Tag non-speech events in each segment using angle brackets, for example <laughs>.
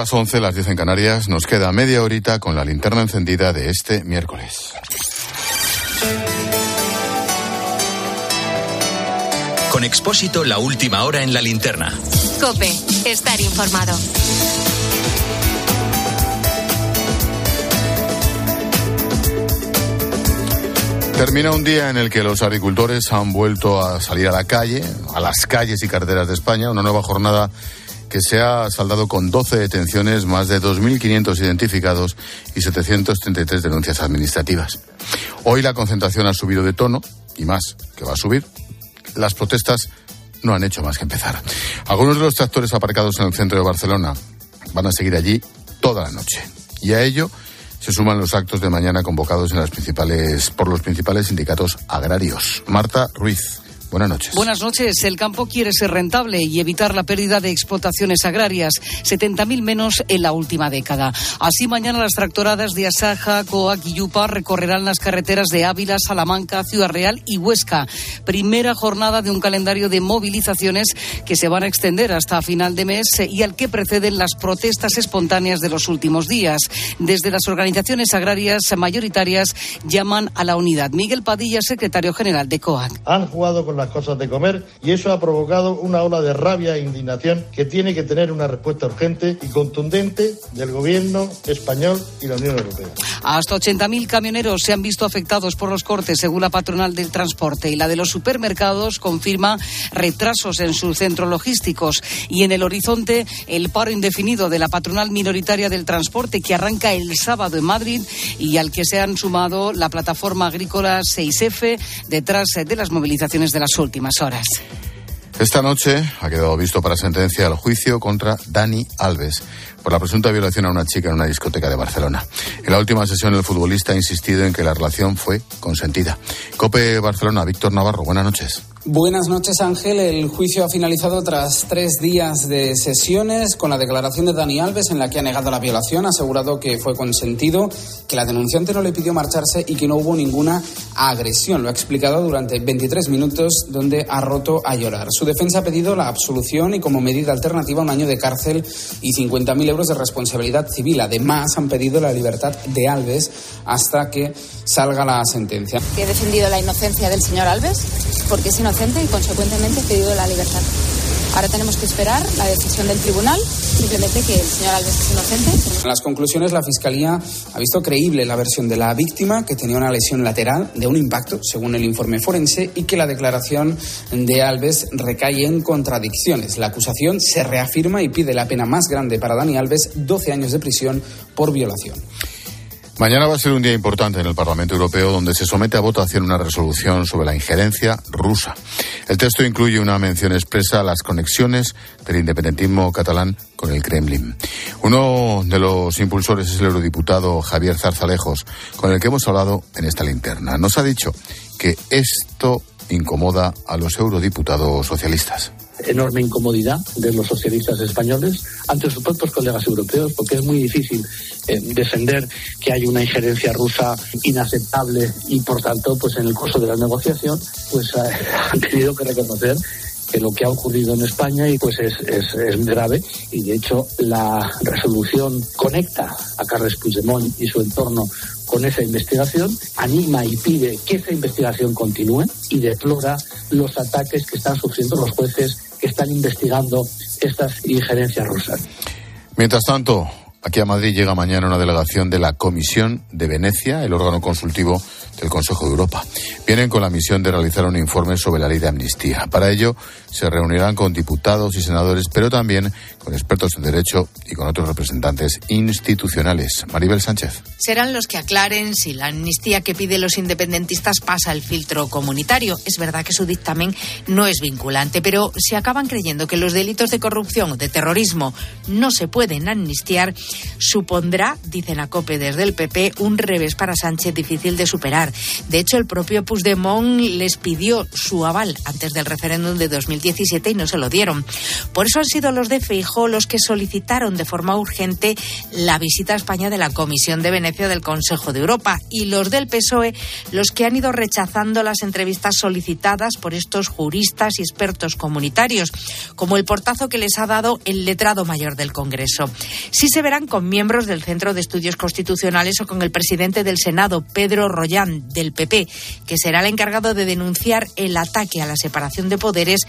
las 11, las 10 en Canarias. Nos queda media horita con la linterna encendida de este miércoles. Con Expósito, la última hora en la linterna. Cope, estar informado. Termina un día en el que los agricultores han vuelto a salir a la calle, a las calles y carreteras de España, una nueva jornada que se ha saldado con 12 detenciones, más de 2.500 identificados y 733 denuncias administrativas. Hoy la concentración ha subido de tono, y más, que va a subir. Las protestas no han hecho más que empezar. Algunos de los tractores aparcados en el centro de Barcelona van a seguir allí toda la noche. Y a ello se suman los actos de mañana convocados por los principales sindicatos agrarios. Marta Ruiz. Buenas noches. Buenas noches. El campo quiere ser rentable y evitar la pérdida de explotaciones agrarias, 70.000 menos en la última década. Así, mañana las tractoradas de Asaja, Coac y Yupa recorrerán las carreteras de Ávila, Salamanca, Ciudad Real y Huesca. Primera jornada de un calendario de movilizaciones que se van a extender hasta final de mes y al que preceden las protestas espontáneas de los últimos días. Desde las organizaciones agrarias mayoritarias llaman a la unidad. Miguel Padilla, secretario general de COAC. Han jugado con las cosas de comer y eso ha provocado una ola de rabia e indignación que tiene que tener una respuesta urgente y contundente del gobierno español y la Unión Europea. Hasta 80.000 camioneros se han visto afectados por los cortes, según la patronal del transporte. Y la de los supermercados confirma retrasos en sus centros logísticos. Y en el horizonte, el paro indefinido de la patronal minoritaria del transporte, que arranca el sábado en Madrid y al que se han sumado la plataforma agrícola 6F detrás de las movilizaciones de las últimas horas. Esta noche ha quedado visto para sentencia el juicio contra Dani Alves por la presunta violación a una chica en una discoteca de Barcelona. En la última sesión el futbolista ha insistido en que la relación fue consentida. Cope Barcelona, Víctor Navarro, buenas noches. Buenas noches, Ángel. El juicio ha finalizado tras tres días de sesiones con la declaración de Dani Alves en la que ha negado la violación, ha asegurado que fue consentido, que la denunciante no le pidió marcharse y que no hubo ninguna agresión. Lo ha explicado durante 23 minutos donde ha roto a llorar. Su defensa ha pedido la absolución y como medida alternativa un año de cárcel y 50.000 euros de responsabilidad civil. Además, han pedido la libertad de Alves hasta que salga la sentencia. He defendido la inocencia del señor Alves porque es inocente y consecuentemente he pedido la libertad. Ahora tenemos que esperar la decisión del tribunal, simplemente que el señor Alves es inocente. En las conclusiones, la Fiscalía ha visto creíble la versión de la víctima, que tenía una lesión lateral de un impacto, según el informe forense, y que la declaración de Alves recae en contradicciones. La acusación se reafirma y pide la pena más grande para Dani Alves, 12 años de prisión por violación. Mañana va a ser un día importante en el Parlamento Europeo donde se somete a votación una resolución sobre la injerencia rusa. El texto incluye una mención expresa a las conexiones del independentismo catalán con el Kremlin. Uno de los impulsores es el eurodiputado Javier Zarzalejos, con el que hemos hablado en esta linterna. Nos ha dicho que esto incomoda a los eurodiputados socialistas enorme incomodidad de los socialistas españoles ante sus propios colegas europeos, porque es muy difícil eh, defender que hay una injerencia rusa inaceptable y, por tanto, pues en el curso de la negociación, pues eh, <laughs> han tenido que reconocer que lo que ha ocurrido en España y pues es, es, es, grave. Y de hecho la resolución conecta a Carles Puigdemont y su entorno con esa investigación, anima y pide que esa investigación continúe y deplora los ataques que están sufriendo los jueces que están investigando estas injerencias rusas. Mientras tanto, Aquí a Madrid llega mañana una delegación de la Comisión de Venecia, el órgano consultivo del Consejo de Europa. Vienen con la misión de realizar un informe sobre la ley de amnistía. Para ello se reunirán con diputados y senadores, pero también con expertos en derecho y con otros representantes institucionales. Maribel Sánchez. Serán los que aclaren si la amnistía que piden los independentistas pasa el filtro comunitario. Es verdad que su dictamen no es vinculante, pero si acaban creyendo que los delitos de corrupción o de terrorismo no se pueden amnistiar, supondrá, dicen a COPE desde el PP, un revés para Sánchez difícil de superar. De hecho, el propio Puigdemont les pidió su aval antes del referéndum de 2017 y no se lo dieron. Por eso han sido los de Feijóo los que solicitaron de forma urgente la visita a España de la Comisión de Venecia del Consejo de Europa y los del PSOE los que han ido rechazando las entrevistas solicitadas por estos juristas y expertos comunitarios, como el portazo que les ha dado el letrado mayor del Congreso. Sí se con miembros del Centro de Estudios Constitucionales o con el presidente del Senado, Pedro Rollán, del PP, que será el encargado de denunciar el ataque a la separación de poderes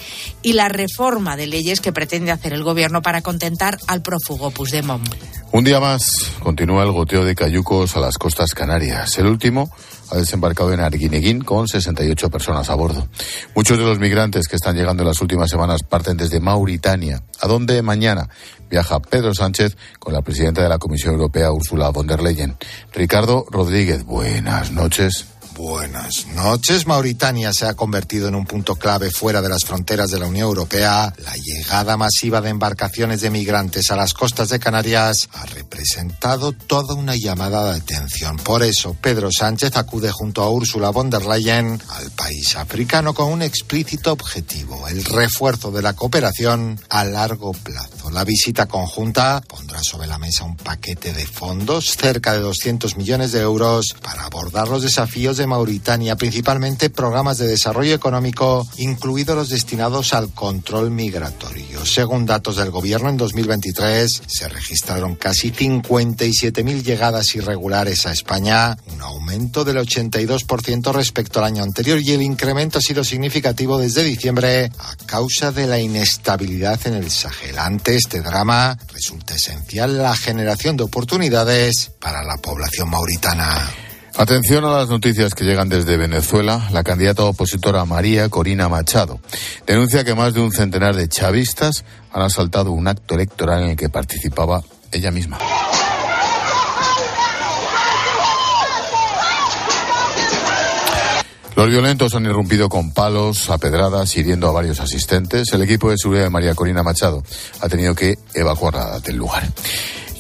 y la reforma de leyes que pretende hacer el Gobierno para contentar al prófugo Puigdemont. Un día más continúa el goteo de cayucos a las costas canarias. El último ha desembarcado en Arguineguín con 68 personas a bordo. Muchos de los migrantes que están llegando en las últimas semanas parten desde Mauritania, a donde mañana viaja Pedro Sánchez con la presidenta de la Comisión Europea, Ursula von der Leyen. Ricardo Rodríguez, buenas noches. Buenas noches. Mauritania se ha convertido en un punto clave fuera de las fronteras de la Unión Europea. La llegada masiva de embarcaciones de migrantes a las costas de Canarias ha representado toda una llamada de atención. Por eso, Pedro Sánchez acude junto a Ursula von der Leyen al país africano con un explícito objetivo, el refuerzo de la cooperación a largo plazo. La visita conjunta pondrá sobre la mesa un paquete de fondos, cerca de 200 millones de euros, para abordar los desafíos de Mauritania, principalmente programas de desarrollo económico, incluidos los destinados al control migratorio. Según datos del gobierno, en 2023 se registraron casi 57.000 llegadas irregulares a España, un aumento del 82% respecto al año anterior y el incremento ha sido significativo desde diciembre a causa de la inestabilidad en el Sahel. Ante este drama resulta esencial la generación de oportunidades para la población mauritana. Atención a las noticias que llegan desde Venezuela. La candidata opositora María Corina Machado denuncia que más de un centenar de chavistas han asaltado un acto electoral en el que participaba ella misma. Los violentos han irrumpido con palos, a pedradas, hiriendo a varios asistentes. El equipo de seguridad de María Corina Machado ha tenido que evacuarla del lugar.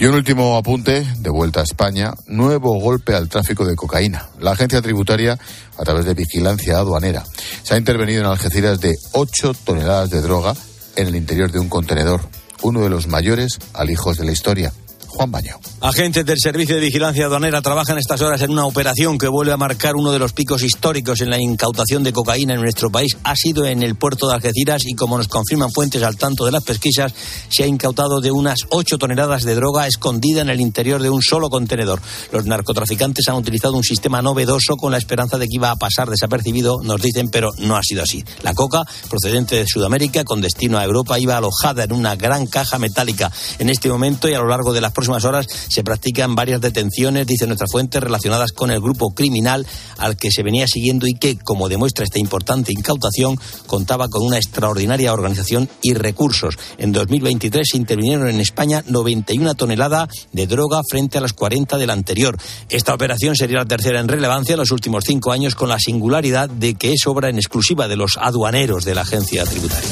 Y un último apunte, de vuelta a España, nuevo golpe al tráfico de cocaína. La agencia tributaria, a través de vigilancia aduanera, se ha intervenido en Algeciras de 8 toneladas de droga en el interior de un contenedor, uno de los mayores alijos de la historia. Juan Baño. Agentes del Servicio de Vigilancia Aduanera trabajan estas horas en una operación que vuelve a marcar uno de los picos históricos en la incautación de cocaína en nuestro país. Ha sido en el puerto de Algeciras y, como nos confirman fuentes al tanto de las pesquisas, se ha incautado de unas 8 toneladas de droga escondida en el interior de un solo contenedor. Los narcotraficantes han utilizado un sistema novedoso con la esperanza de que iba a pasar desapercibido, nos dicen, pero no ha sido así. La coca, procedente de Sudamérica, con destino a Europa, iba alojada en una gran caja metálica. En este momento y a lo largo de las próximas horas se practican varias detenciones, dice nuestra fuente, relacionadas con el grupo criminal al que se venía siguiendo y que, como demuestra esta importante incautación, contaba con una extraordinaria organización y recursos. En 2023 se intervinieron en España 91 toneladas de droga frente a las 40 del anterior. Esta operación sería la tercera en relevancia en los últimos cinco años, con la singularidad de que es obra en exclusiva de los aduaneros de la agencia tributaria.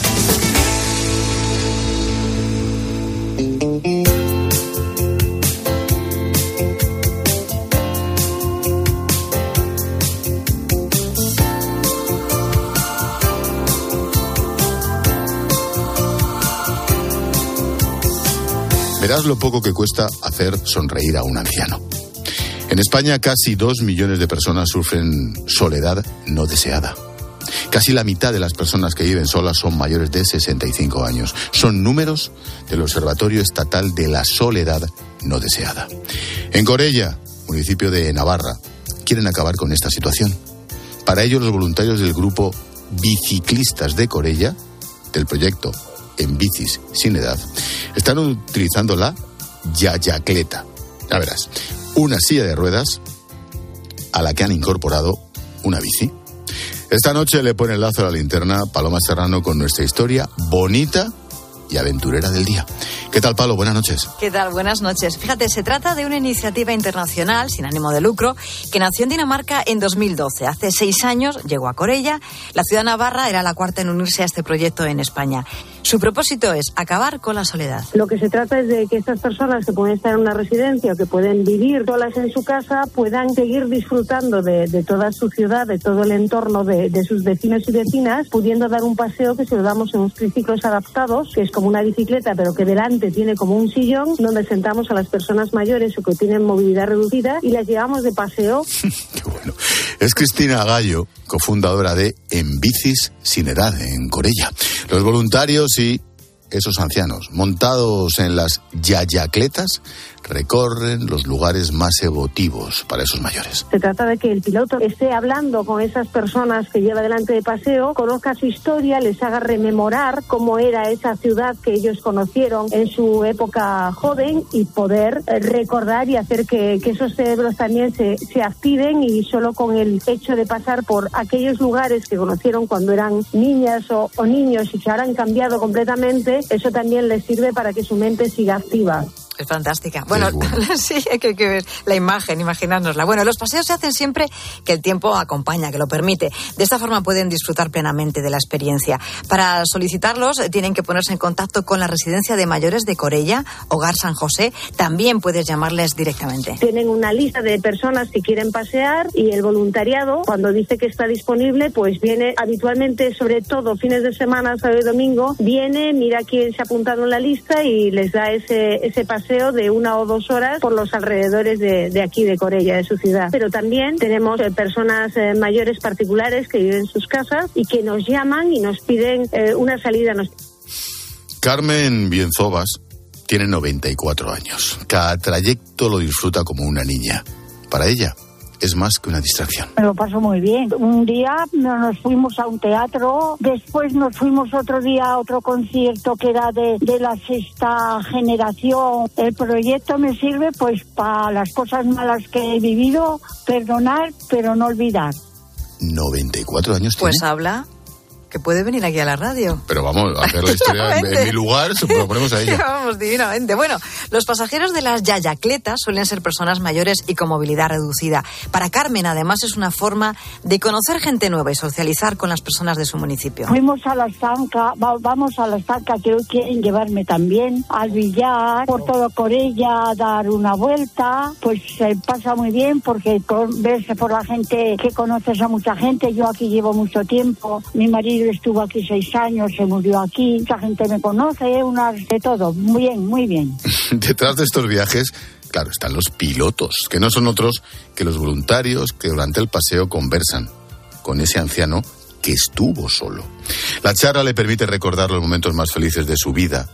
Verás lo poco que cuesta hacer sonreír a un anciano. En España casi dos millones de personas sufren soledad no deseada. Casi la mitad de las personas que viven solas son mayores de 65 años. Son números del Observatorio Estatal de la Soledad no deseada. En Corella, municipio de Navarra, quieren acabar con esta situación. Para ello, los voluntarios del grupo Biciclistas de Corella, del proyecto En Bicis Sin Edad, están utilizando la yayacleta. Ya verás, una silla de ruedas a la que han incorporado una bici. Esta noche le pone el lazo a la linterna Paloma Serrano con nuestra historia bonita y aventurera del día. ¿Qué tal, Palo? Buenas noches. ¿Qué tal? Buenas noches. Fíjate, se trata de una iniciativa internacional sin ánimo de lucro que nació en Dinamarca en 2012. Hace seis años llegó a Corella. La ciudad navarra era la cuarta en unirse a este proyecto en España. Su propósito es acabar con la soledad. Lo que se trata es de que estas personas que pueden estar en una residencia o que pueden vivir solas en su casa puedan seguir disfrutando de, toda su ciudad, de todo el entorno de, de, sus vecinos y vecinas, pudiendo dar un paseo que se lo damos en unos triciclos adaptados, que es como una bicicleta, pero que delante tiene como un sillón donde sentamos a las personas mayores o que tienen movilidad reducida y las llevamos de paseo. <laughs> Qué bueno. Es Cristina Gallo, cofundadora de En Bicis Sin Edad en Corella. Los voluntarios y esos ancianos, montados en las yayacletas, recorren los lugares más emotivos para esos mayores. Se trata de que el piloto esté hablando con esas personas que lleva delante de paseo, conozca su historia, les haga rememorar cómo era esa ciudad que ellos conocieron en su época joven y poder eh, recordar y hacer que, esos cerebros también se, se activen y solo con el hecho de pasar por aquellos lugares que conocieron cuando eran niñas o, o niños y que ahora han cambiado completamente, eso también les sirve para que su mente siga activa. Es fantástica. Bueno, <laughs> sí, hay que, ver la imagen, imaginárnosla. Bueno, los paseos se hacen siempre que el tiempo acompaña, que lo permite. De esta forma pueden disfrutar plenamente de la experiencia. Para solicitarlos eh, tienen que ponerse en contacto con la residencia de mayores de Corella, Hogar San José. También puedes llamarles directamente. Tienen una lista de personas que quieren pasear y el voluntariado, cuando dice que está disponible, pues viene habitualmente, sobre todo fines de semana, sábado y domingo, viene, mira quién se ha apuntado en la lista y les da ese, ese paseo de una o dos horas por los alrededores de, aquí, de Corella, de su ciudad. Pero también tenemos eh, personas eh, mayores particulares que viven en sus casas y que nos llaman y nos piden eh, una salida. Carmen Bienzobas tiene 94 años. Cada trayecto lo disfruta como una niña. Para ella, es más que una distracción. Me lo paso muy bien. Un día nos fuimos a un teatro, después nos fuimos otro día a otro concierto que era de, de la sexta generación. El proyecto me sirve pues para las cosas malas que he vivido, perdonar, pero no olvidar. 94 años. Pues habla que puede venir aquí a la radio. Pero vamos a hacer la historia en, mi lugar, se lo ponemos a ella. <laughs> vamos, divinamente. Bueno, los pasajeros de las yayacletas suelen ser personas mayores y con movilidad reducida. Para Carmen, además, es una forma de conocer gente nueva y socializar con las personas de su municipio. Fuimos a la estanca, vamos a la estanca que hoy quieren llevarme también, al billar, por todo Corella, a dar una vuelta. Pues se pasa muy bien porque verse por la gente que conoces a mucha gente. Yo aquí llevo mucho tiempo. Mi marido estuvo aquí seis años, se murió aquí, mucha gente me conoce, una, de todo, muy bien, muy bien. <laughs> Detrás de estos viajes, claro, están los pilotos, que no son otros que los voluntarios que durante el paseo conversan con ese anciano que estuvo solo. La charla le permite recordar los momentos más felices de su vida.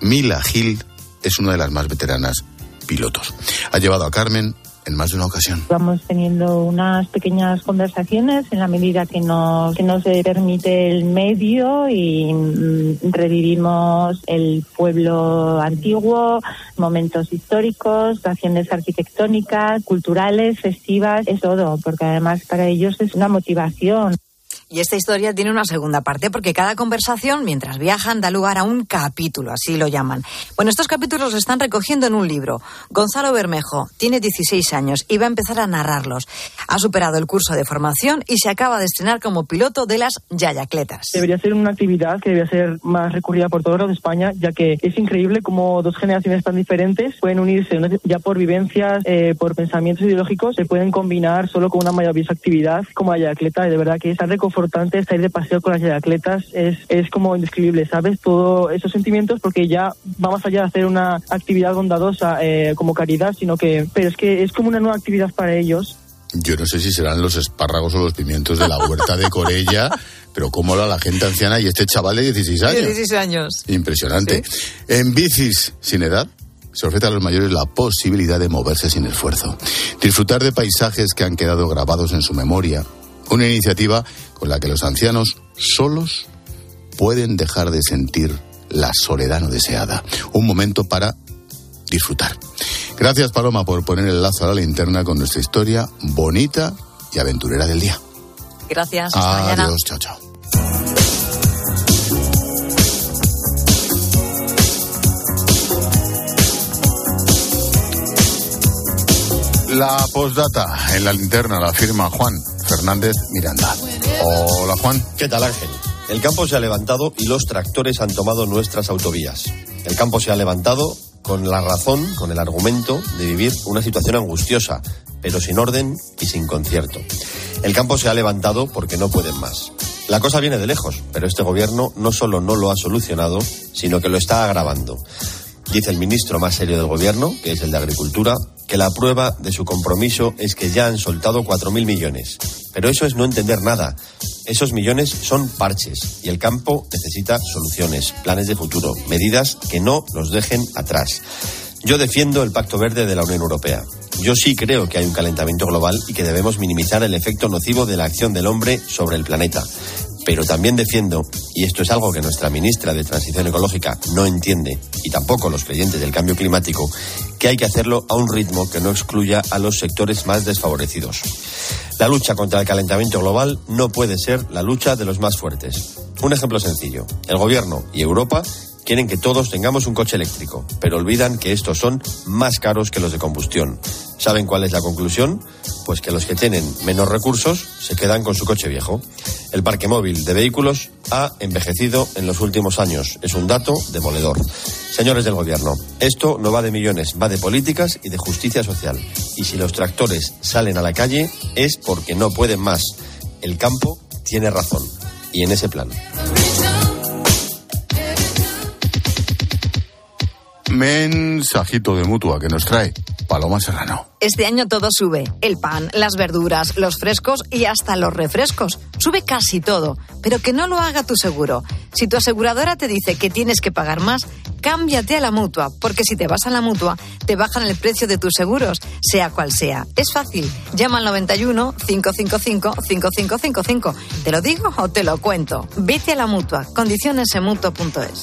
Mila Gil es una de las más veteranas pilotos. Ha llevado a Carmen en más de una ocasión. Vamos teniendo unas pequeñas conversaciones en la medida que nos, que nos permite el medio y mm, revivimos el pueblo antiguo, momentos históricos, acciones arquitectónicas, culturales, festivas, es todo, porque además para ellos es una motivación. Y esta historia tiene una segunda parte porque cada conversación, mientras viajan, da lugar a un capítulo, así lo llaman. Bueno, estos capítulos se están recogiendo en un libro. Gonzalo Bermejo tiene 16 años y va a empezar a narrarlos. Ha superado el curso de formación y se acaba de estrenar como piloto de las Yayacletas. Debería ser una actividad que debería ser más recurrida por todo de España, ya que es increíble cómo dos generaciones tan diferentes pueden unirse, ya por vivencias, eh, por pensamientos ideológicos, se pueden combinar solo con una maravillosa actividad como Yayacleta. Y de verdad que es importante estar de paseo con las atletas es, es como indescribible, ¿sabes? Todos esos sentimientos porque ya va más allá de hacer una actividad bondadosa eh, como caridad, sino que, pero es que es como una nueva actividad para ellos. Yo no sé si serán los espárragos o los pimientos de la huerta de Corella, <laughs> pero cómo la gente anciana y este chaval de 16 años. 16 años. Impresionante. En bicis sin edad, se ofrece a los mayores la posibilidad de moverse sin esfuerzo, disfrutar de paisajes que han quedado grabados en su memoria una iniciativa con la que los ancianos solos pueden dejar de sentir la soledad no deseada. Un momento para disfrutar. Gracias Paloma por poner el lazo a la linterna con nuestra historia bonita y aventurera del día. Gracias. Hasta Adiós, chao, chao. La postdata en la linterna la firma Juan Fernández Miranda. Hola Juan. ¿Qué tal Ángel? El campo se ha levantado y los tractores han tomado nuestras autovías. El campo se ha levantado con la razón, con el argumento de vivir una situación angustiosa, pero sin orden y sin concierto. El campo se ha levantado porque no pueden más. La cosa viene de lejos, pero este gobierno no solo no lo ha solucionado, sino que lo está agravando. Dice el ministro más serio del gobierno, que es el de Agricultura, que la prueba de su compromiso es que ya han soltado 4.000 millones. Pero eso es no entender nada. Esos millones son parches y el campo necesita soluciones, planes de futuro, medidas que no nos dejen atrás. Yo defiendo el Pacto Verde de la Unión Europea. Yo sí creo que hay un calentamiento global y que debemos minimizar el efecto nocivo de la acción del hombre sobre el planeta. Pero también defiendo, y esto es algo que nuestra ministra de Transición Ecológica no entiende, y tampoco los creyentes del cambio climático, que hay que hacerlo a un ritmo que no excluya a los sectores más desfavorecidos. La lucha contra el calentamiento global no puede ser la lucha de los más fuertes. Un ejemplo sencillo. El Gobierno y Europa quieren que todos tengamos un coche eléctrico, pero olvidan que estos son más caros que los de combustión. ¿Saben cuál es la conclusión? Pues que los que tienen menos recursos se quedan con su coche viejo. El parque móvil de vehículos ha envejecido en los últimos años. Es un dato demoledor. Señores del Gobierno, esto no va de millones, va de políticas y de justicia social. Y si los tractores salen a la calle es porque no pueden más. El campo tiene razón. Y en ese plan. Mensajito de mutua que nos trae Paloma Serrano. Este año todo sube. El pan, las verduras, los frescos y hasta los refrescos. Sube casi todo. Pero que no lo haga tu seguro. Si tu aseguradora te dice que tienes que pagar más, cámbiate a la mutua. Porque si te vas a la mutua, te bajan el precio de tus seguros, sea cual sea. Es fácil. Llama al 91 555 5555. ¿Te lo digo o te lo cuento? Vete a la mutua. Condiciones en.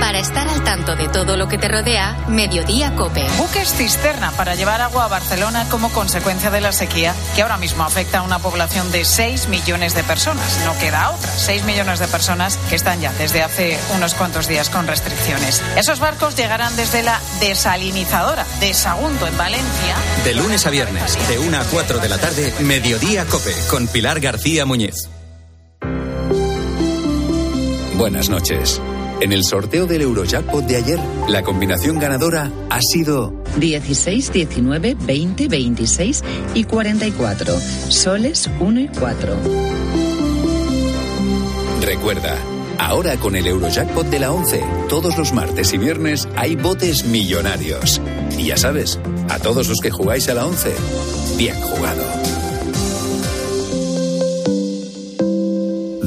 Para estar al tanto de todo lo que te rodea, Mediodía Cope. Buques cisterna para llevar agua a Barcelona como consecuencia de la sequía que ahora mismo afecta a una población de 6 millones de personas. No queda otra. 6 millones de personas que están ya desde hace unos cuantos días con restricciones. Esos barcos llegarán desde la desalinizadora de Sagunto en Valencia. De lunes a viernes, de 1 a 4 de la tarde, Mediodía Cope, con Pilar García Muñiz. Buenas noches. En el sorteo del Eurojackpot de ayer, la combinación ganadora ha sido 16, 19, 20, 26 y 44. Soles 1 y 4. Recuerda, ahora con el Eurojackpot de la 11, todos los martes y viernes hay botes millonarios. Y ya sabes, a todos los que jugáis a la 11, bien jugado.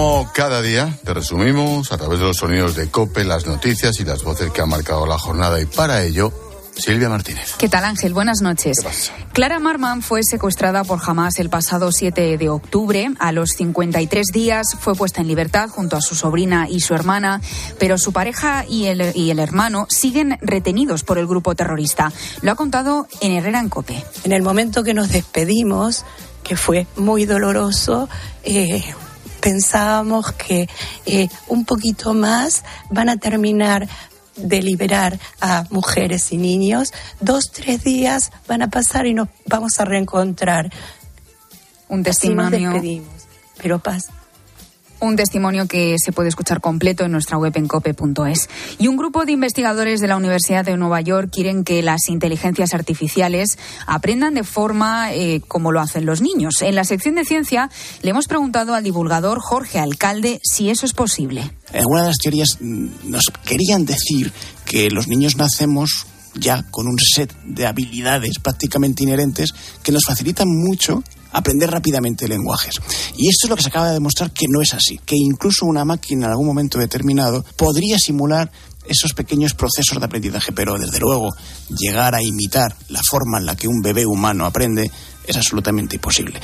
Como cada día, te resumimos a través de los sonidos de COPE, las noticias y las voces que han marcado la jornada. Y para ello, Silvia Martínez. ¿Qué tal Ángel? Buenas noches. Clara Marman fue secuestrada por Hamas el pasado 7 de octubre. A los 53 días fue puesta en libertad junto a su sobrina y su hermana, pero su pareja y el, y el hermano siguen retenidos por el grupo terrorista. Lo ha contado en Herrera en Cope. En el momento que nos despedimos, que fue muy doloroso, eh, pensábamos que eh, un poquito más van a terminar de liberar a mujeres y niños. Dos, tres días van a pasar y nos vamos a reencontrar. Un Así nos testimonio. despedimos. Pero paz. Un testimonio que se puede escuchar completo en nuestra web en cope.es. Y un grupo de investigadores de la Universidad de Nueva York quieren que las inteligencias artificiales aprendan de forma eh, como lo hacen los niños. En la sección de ciencia le hemos preguntado al divulgador Jorge Alcalde si eso es posible. En alguna de las teorías mm, nos querían decir que los niños nacemos ya con un set de habilidades prácticamente inherentes que nos facilitan mucho aprender rápidamente lenguajes. Y esto es lo que se acaba de demostrar que no es así, que incluso una máquina en algún momento determinado podría simular esos pequeños procesos de aprendizaje, pero desde luego llegar a imitar la forma en la que un bebé humano aprende es absolutamente imposible.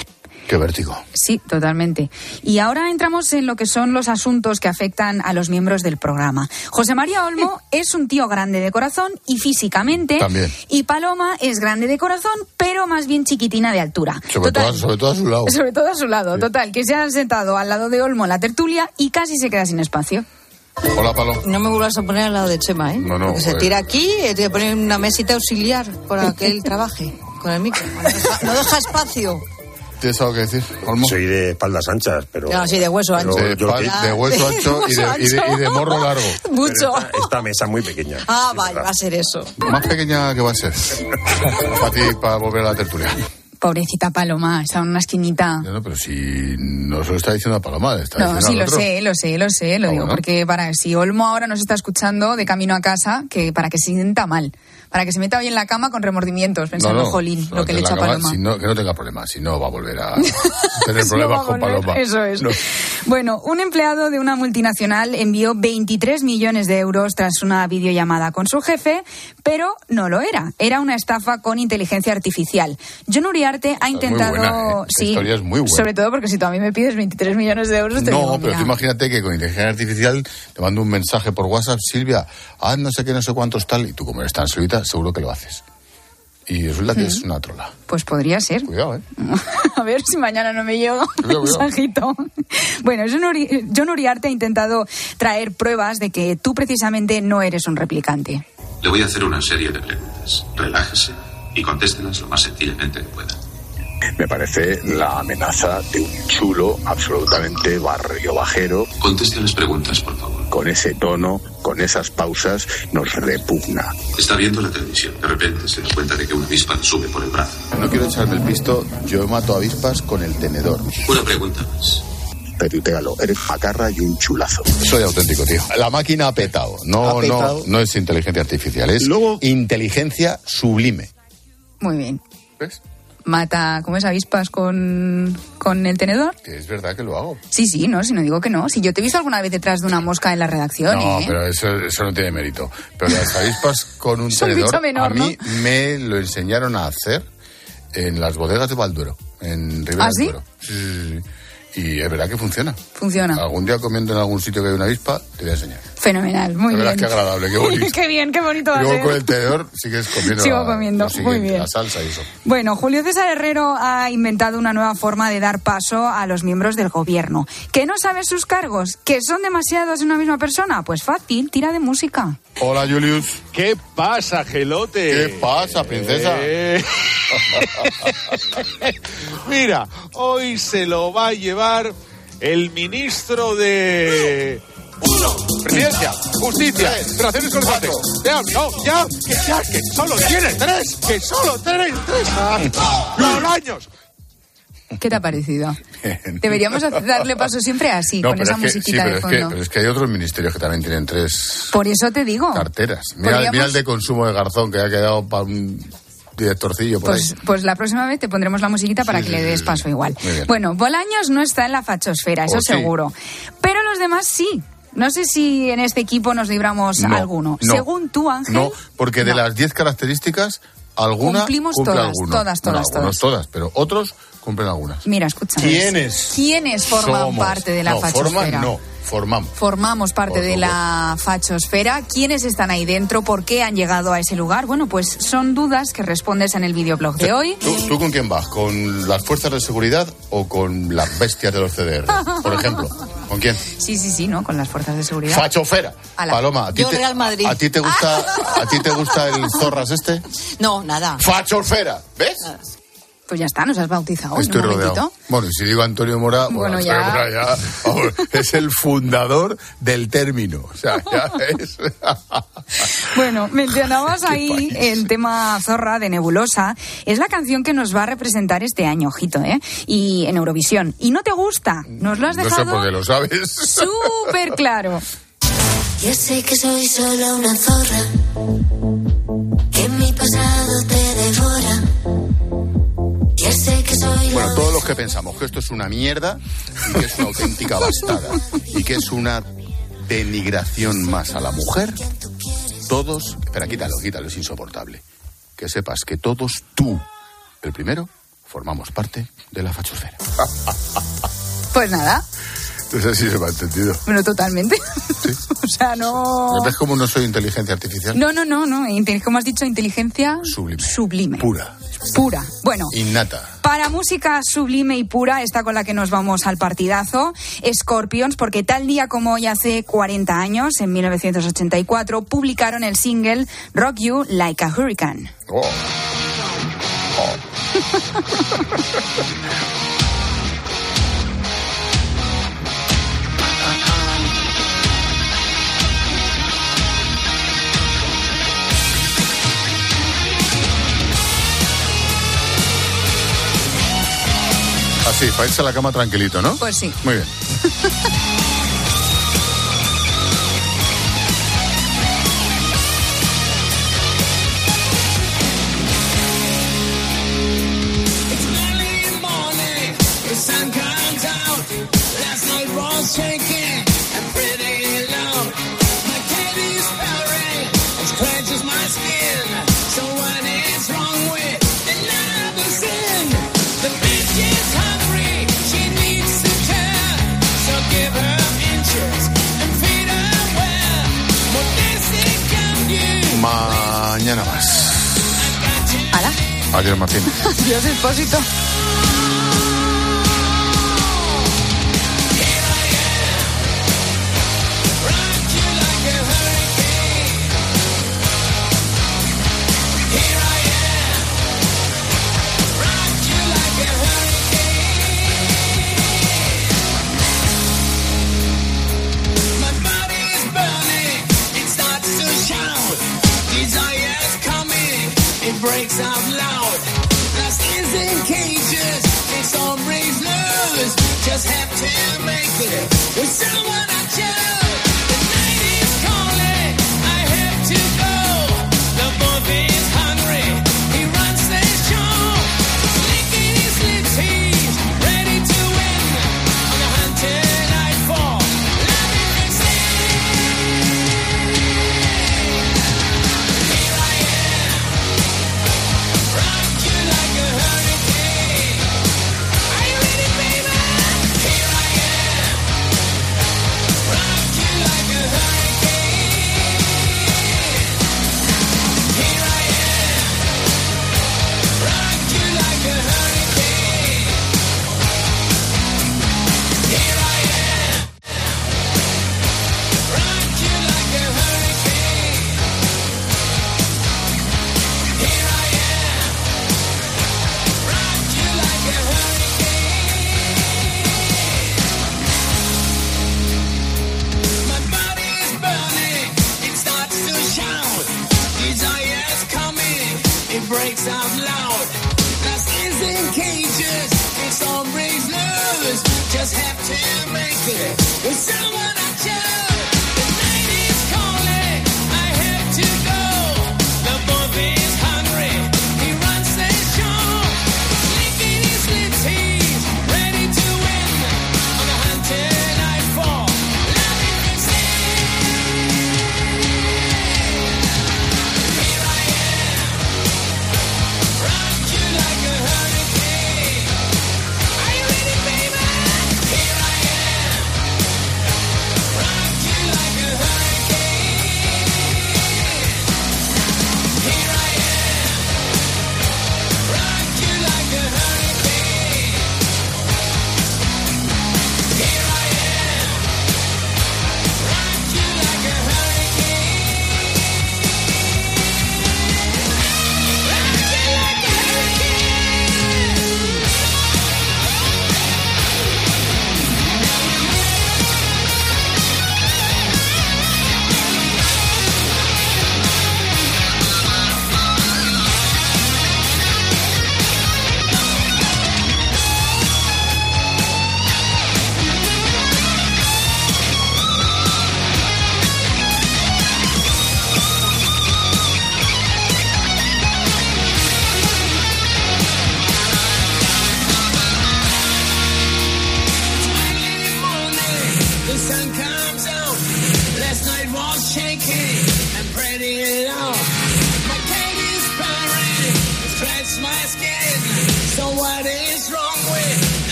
Qué vértigo. Sí, totalmente. Y ahora entramos en lo que son los asuntos que afectan a los miembros del programa. José María Olmo es un tío grande de corazón y físicamente. También. Y Paloma es grande de corazón, pero más bien chiquitina de altura. Sobre, todo, sobre todo a su lado. <laughs> Sobre todo a su lado, total. Que se han sentado al lado de Olmo en la tertulia y casi se queda sin espacio. Hola, Palo. No me vuelvas a poner al lado de Chema, ¿eh? No, no, Porque se pues- tira aquí y te poner una mesita auxiliar para que él <laughs> trabaje con el micro. No deja, no deja espacio. ¿Tienes algo que decir, Olmo? Soy de espaldas anchas, pero... Ya, sí, de hueso ancho. De, yo pal- que- de hueso ancho y de, y de- y de morro largo. <laughs> Mucho. esta, esta mesa muy pequeña. Ah, es vale, va a ser eso. Más pequeña que va a ser. <laughs> para ti, para volver a la tertulia. Pobrecita Paloma, está en una esquinita. No, no, pero si no se lo está diciendo a Paloma, está No, sí, lo otro. sé, lo sé, lo sé, lo Ah, digo, bueno. porque para si Olmo ahora nos está escuchando de camino a casa, que para que se sienta mal, para que se meta hoy en la cama con remordimientos, pensando, No, no, jolín, lo que le la echa a Paloma. si que no tenga problemas, si no va a volver a <laughs> tener problemas con volver, Paloma. Eso es. No. Bueno, un empleado de una multinacional envió 23 millones de euros tras una videollamada con su jefe, pero no lo era. Era una estafa con inteligencia artificial. John Uriarte ha intentado. buena, ¿eh? Esta Sí, historia es muy buena. Sobre todo porque si tú a mí me pides 23 millones de euros, te No, digo, pero tú imagínate que con inteligencia artificial te mando un mensaje por WhatsApp, Silvia, haz no sé qué, no sé cuántos tal, y tú como eres tan solita, seguro que lo haces. Y resulta que es una trola. Pues podría ser. Cuidado, ¿eh? <laughs> A ver si mañana no me llega cuidado. <laughs> mensajito. Bueno, John Uri- John Uriarte ha intentado traer pruebas de que tú precisamente no eres un replicante. Le voy a hacer una serie de preguntas. Relájese y contéstelas lo más sencillamente que pueda. Me parece la amenaza de un chulo absolutamente barrio bajero. Conteste a las preguntas, por favor. Con ese tono, con esas pausas, nos repugna. Está viendo la televisión. De repente se da cuenta de que una avispa le sube por el brazo. No quiero echarme el pisto, yo mato avispas con el tenedor. Una pregunta más. Petutealo, eres macarra y un chulazo. Soy auténtico, tío. La máquina ha petado. No, Ha petado. no, no es inteligencia artificial, es inteligencia sublime. Muy bien. ¿Ves? Mata, ¿cómo es? Avispas con, con el tenedor. Es verdad que lo hago. Sí, sí, no, si no digo que no. Si yo te he visto alguna vez detrás de una mosca en la redacción, No, ¿eh? pero eso, eso no tiene mérito. Pero las avispas con un <laughs> tenedor, menor, a mí me lo enseñaron a hacer en las bodegas de Valduero, en Ribera ¿Ah, del sí? Duero. Sí, sí, sí. Y es verdad que funciona. Funciona. Algún día comiendo en algún sitio que hay una avispa, te voy a enseñar. Fenomenal, muy bien. qué agradable, qué bonito. <laughs> qué bien, qué bonito a Luego con el tenedor sigues comiendo, Sigo la- comiendo, lo muy bien. la salsa y eso. Bueno, Julio César Herrero ha inventado una nueva forma de dar paso a los miembros del gobierno. ¿Que no sabes sus cargos? ¿Que son demasiados de una misma persona? Pues fácil, tira de música. Hola, Julius. ¿Qué pasa, Gelote? ¿Qué pasa, princesa? Eh. <laughs> <laughs> Mira, hoy se lo va a llevar el ministro de... Uno, presidencia, justicia, relaciones con el Ya, no, ya, que ya, que solo tiene tres, que solo tiene tres. Los años. ¿Qué te ha parecido? Deberíamos darle paso siempre así, No, con pero esa es que, sí, musiquita pero de es, que, fondo. pero es que hay otros ministerios que también tienen tres Por eso te digo. carteras. Mira, Podríamos- mira el de consumo de Garzón, que ha quedado para un directorcillo por Pues, ahí. pues la próxima vez te pondremos la musiquita para Sí, que sí, le des sí. paso igual. Bueno, Bolaños no está en la fachosfera, eso Oh, sí. seguro. Pero los demás sí. No sé si en este equipo nos libramos No, alguno. no. Según tú, Ángel. No, porque de no. las 10 características, alguna Cumplimos cumple todas, alguna. todas, Bueno, todas, todas, pero otros cumplen algunas. Mira, escucha. ¿Quiénes? ¿Quiénes forman Somos? parte de la no, fachosfera? forman no, formamos. Formamos parte de la fachosfera. ¿Quiénes están ahí dentro? ¿Por qué han llegado a ese lugar? Bueno, pues son dudas que respondes en el videoblog de hoy. ¿Tú, tú con quién vas? ¿Con las fuerzas de seguridad o con las bestias de los CDR? Por ejemplo, ¿con quién? <laughs> Sí, sí, sí, ¿no? Con las fuerzas de seguridad. Fachofera. Ala. Paloma, ¿a ti, Yo te, Real Madrid. ¿a ti te gusta, <laughs> a ti te gusta el zorras este? No, nada. Fachofera, ¿ves? Pues ya está, nos has bautizado. Estoy un rodeado. momentito. Bueno, y si digo Antonio Mora, bueno, Bueno, Antonio ya. Mora ya, vamos, es el fundador del término. O sea, ya es. <laughs> Bueno, mencionabas <laughs> ahí el tema Zorra de Nebulosa. Es la canción que nos va a representar este año, ojito, ¿eh? Y en Eurovisión. ¿Y no te gusta? Nos lo has No sé dejado por qué lo sabes. súper claro. Yo sé que soy solo una zorra, que que pensamos que esto es una mierda y que es una auténtica bastada y que es una denigración más a la mujer, todos, espera, quítalo, quítalo, es insoportable. Que sepas que todos, tú, el primero, formamos parte de la fachosfera. Pues nada, sé si se me ha entendido. bueno, totalmente. <laughs> o sea, no... ¿Ves cómo no soy inteligencia artificial? No, no, no, no. Como has dicho, inteligencia Sublime. sublime. Pura. Pura. Bueno, Innata. Para música sublime y pura, esta con la que nos vamos al partidazo, Scorpions, porque tal día como hoy hace 40 años, en 1984, publicaron el single Rock You Like a Hurricane. Oh. <laughs> Así, para irse a la cama tranquilito, ¿no? Pues sí. Muy bien. <laughs> Adiós, Martín. Expósito. Just have to make it with someone I choose.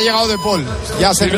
Ha llegado De Paul. Ya se